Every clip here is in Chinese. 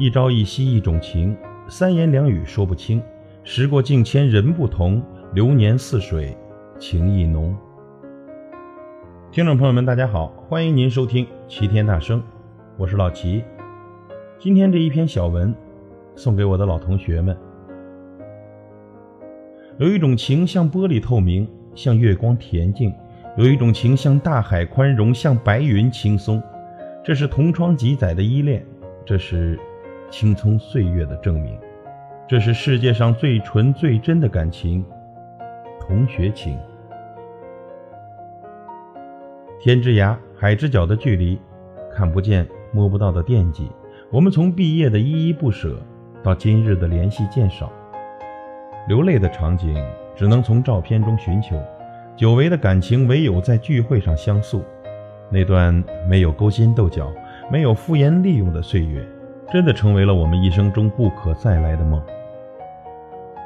一朝一夕一种情，三言两语说不清。时过境迁人不同，流年似水，情意浓。听众朋友们，大家好，欢迎您收听齐天大圣，我是老齐。今天这一篇小文，送给我的老同学们。有一种情像玻璃透明，像月光恬静；有一种情像大海宽容，像白云轻松。这是同窗几载的依恋，这是。青葱岁月的证明，这是世界上最纯最真的感情——同学情。天之涯，海之角的距离，看不见摸不到的惦记。我们从毕业的依依不舍，到今日的联系渐少，流泪的场景只能从照片中寻求，久违的感情唯有在聚会上相诉。那段没有勾心斗角、没有敷衍利用的岁月。真的成为了我们一生中不可再来的梦。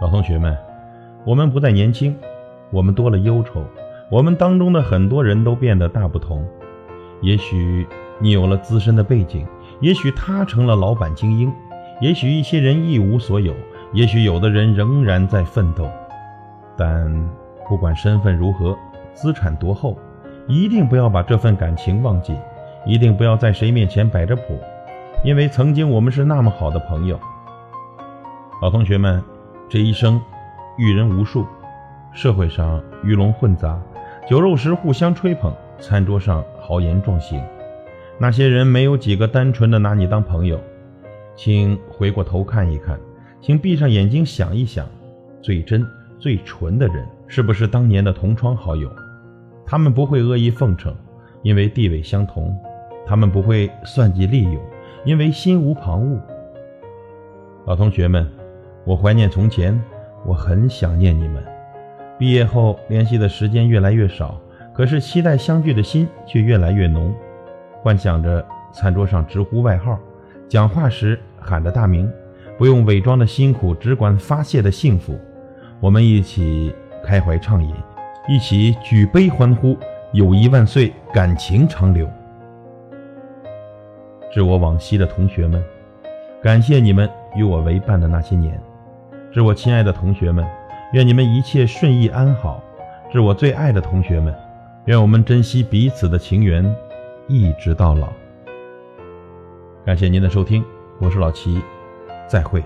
老同学们，我们不再年轻，我们多了忧愁，我们当中的很多人都变得大不同。也许你有了资深的背景，也许他成了老板精英，也许一些人一无所有，也许有的人仍然在奋斗。但不管身份如何，资产多厚，一定不要把这份感情忘记，一定不要在谁面前摆着谱。因为曾经我们是那么好的朋友，老同学们，这一生遇人无数，社会上鱼龙混杂，酒肉时互相吹捧，餐桌上豪言壮行，那些人没有几个单纯的拿你当朋友。请回过头看一看，请闭上眼睛想一想，最真最纯的人是不是当年的同窗好友？他们不会阿谀奉承，因为地位相同；他们不会算计利用。因为心无旁骛，老同学们，我怀念从前，我很想念你们。毕业后联系的时间越来越少，可是期待相聚的心却越来越浓。幻想着餐桌上直呼外号，讲话时喊着大名，不用伪装的辛苦，只管发泄的幸福。我们一起开怀畅饮，一起举杯欢呼，友谊万岁，感情长留。致我往昔的同学们，感谢你们与我为伴的那些年。致我亲爱的同学们，愿你们一切顺意安好。致我最爱的同学们，愿我们珍惜彼此的情缘，一直到老。感谢您的收听，我是老齐，再会。